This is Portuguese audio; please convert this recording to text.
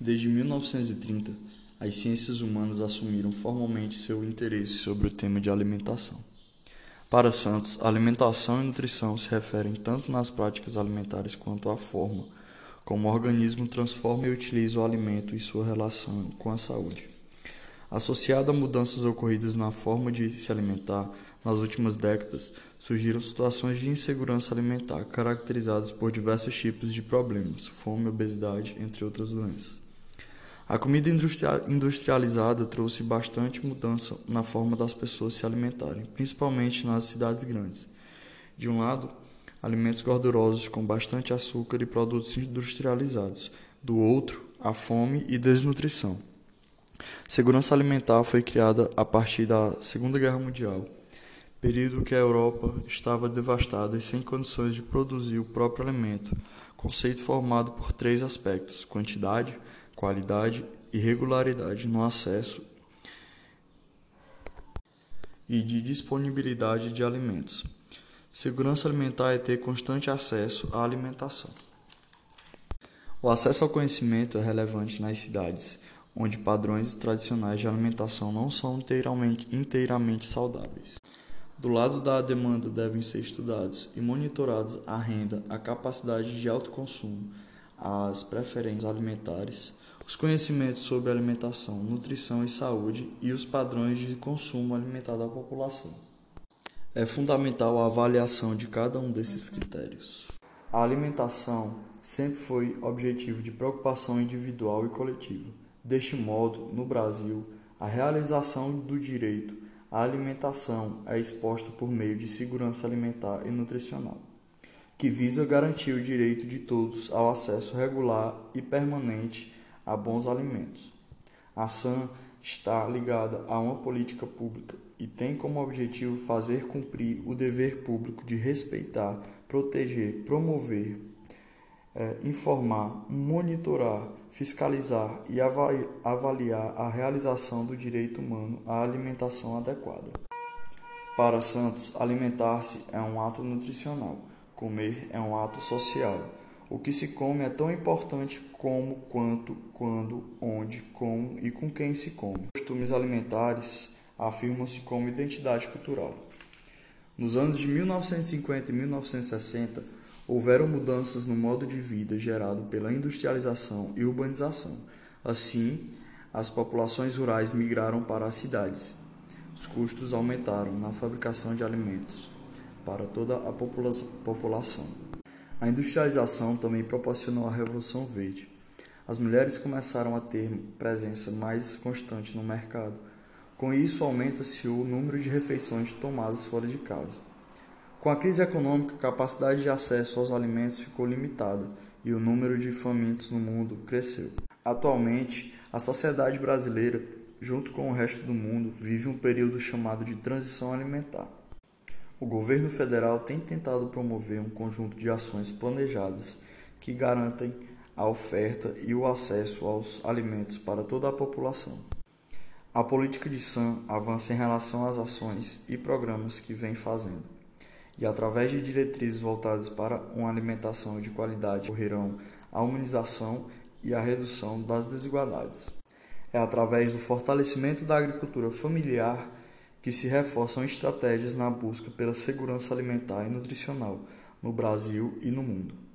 Desde 1930, as ciências humanas assumiram formalmente seu interesse sobre o tema de alimentação. Para Santos, alimentação e nutrição se referem tanto nas práticas alimentares quanto à forma como o organismo transforma e utiliza o alimento e sua relação com a saúde. Associado a mudanças ocorridas na forma de se alimentar, nas últimas décadas surgiram situações de insegurança alimentar caracterizadas por diversos tipos de problemas, fome, obesidade, entre outras doenças. A comida industrializada trouxe bastante mudança na forma das pessoas se alimentarem, principalmente nas cidades grandes. De um lado, alimentos gordurosos com bastante açúcar e produtos industrializados. Do outro, a fome e desnutrição. Segurança alimentar foi criada a partir da Segunda Guerra Mundial, período que a Europa estava devastada e sem condições de produzir o próprio alimento, conceito formado por três aspectos: quantidade, qualidade e regularidade no acesso e de disponibilidade de alimentos. Segurança alimentar é ter constante acesso à alimentação. O acesso ao conhecimento é relevante nas cidades, onde padrões tradicionais de alimentação não são inteiramente, inteiramente saudáveis. Do lado da demanda devem ser estudados e monitorados a renda, a capacidade de autoconsumo, as preferências alimentares, os conhecimentos sobre alimentação, nutrição e saúde e os padrões de consumo alimentar da população. É fundamental a avaliação de cada um desses critérios. A alimentação sempre foi objetivo de preocupação individual e coletiva. Deste modo, no Brasil, a realização do direito à alimentação é exposta por meio de segurança alimentar e nutricional, que visa garantir o direito de todos ao acesso regular e permanente a bons alimentos. A SAM está ligada a uma política pública e tem como objetivo fazer cumprir o dever público de respeitar, proteger, promover, é, informar, monitorar, fiscalizar e avaliar a realização do direito humano à alimentação adequada. Para Santos, alimentar-se é um ato nutricional, comer é um ato social o que se come é tão importante como, quanto, quando, onde, como e com quem se come. Costumes alimentares afirmam-se como identidade cultural. Nos anos de 1950 e 1960, houveram mudanças no modo de vida gerado pela industrialização e urbanização. Assim, as populações rurais migraram para as cidades. Os custos aumentaram na fabricação de alimentos para toda a população. A industrialização também proporcionou a Revolução Verde. As mulheres começaram a ter presença mais constante no mercado. Com isso, aumenta-se o número de refeições tomadas fora de casa. Com a crise econômica, a capacidade de acesso aos alimentos ficou limitada e o número de famintos no mundo cresceu. Atualmente, a sociedade brasileira, junto com o resto do mundo, vive um período chamado de transição alimentar. O governo federal tem tentado promover um conjunto de ações planejadas que garantem a oferta e o acesso aos alimentos para toda a população. A política de SAM avança em relação às ações e programas que vem fazendo, e através de diretrizes voltadas para uma alimentação de qualidade, ocorrerão a humanização e a redução das desigualdades. É através do fortalecimento da agricultura familiar que se reforçam estratégias na busca pela segurança alimentar e nutricional no Brasil e no mundo.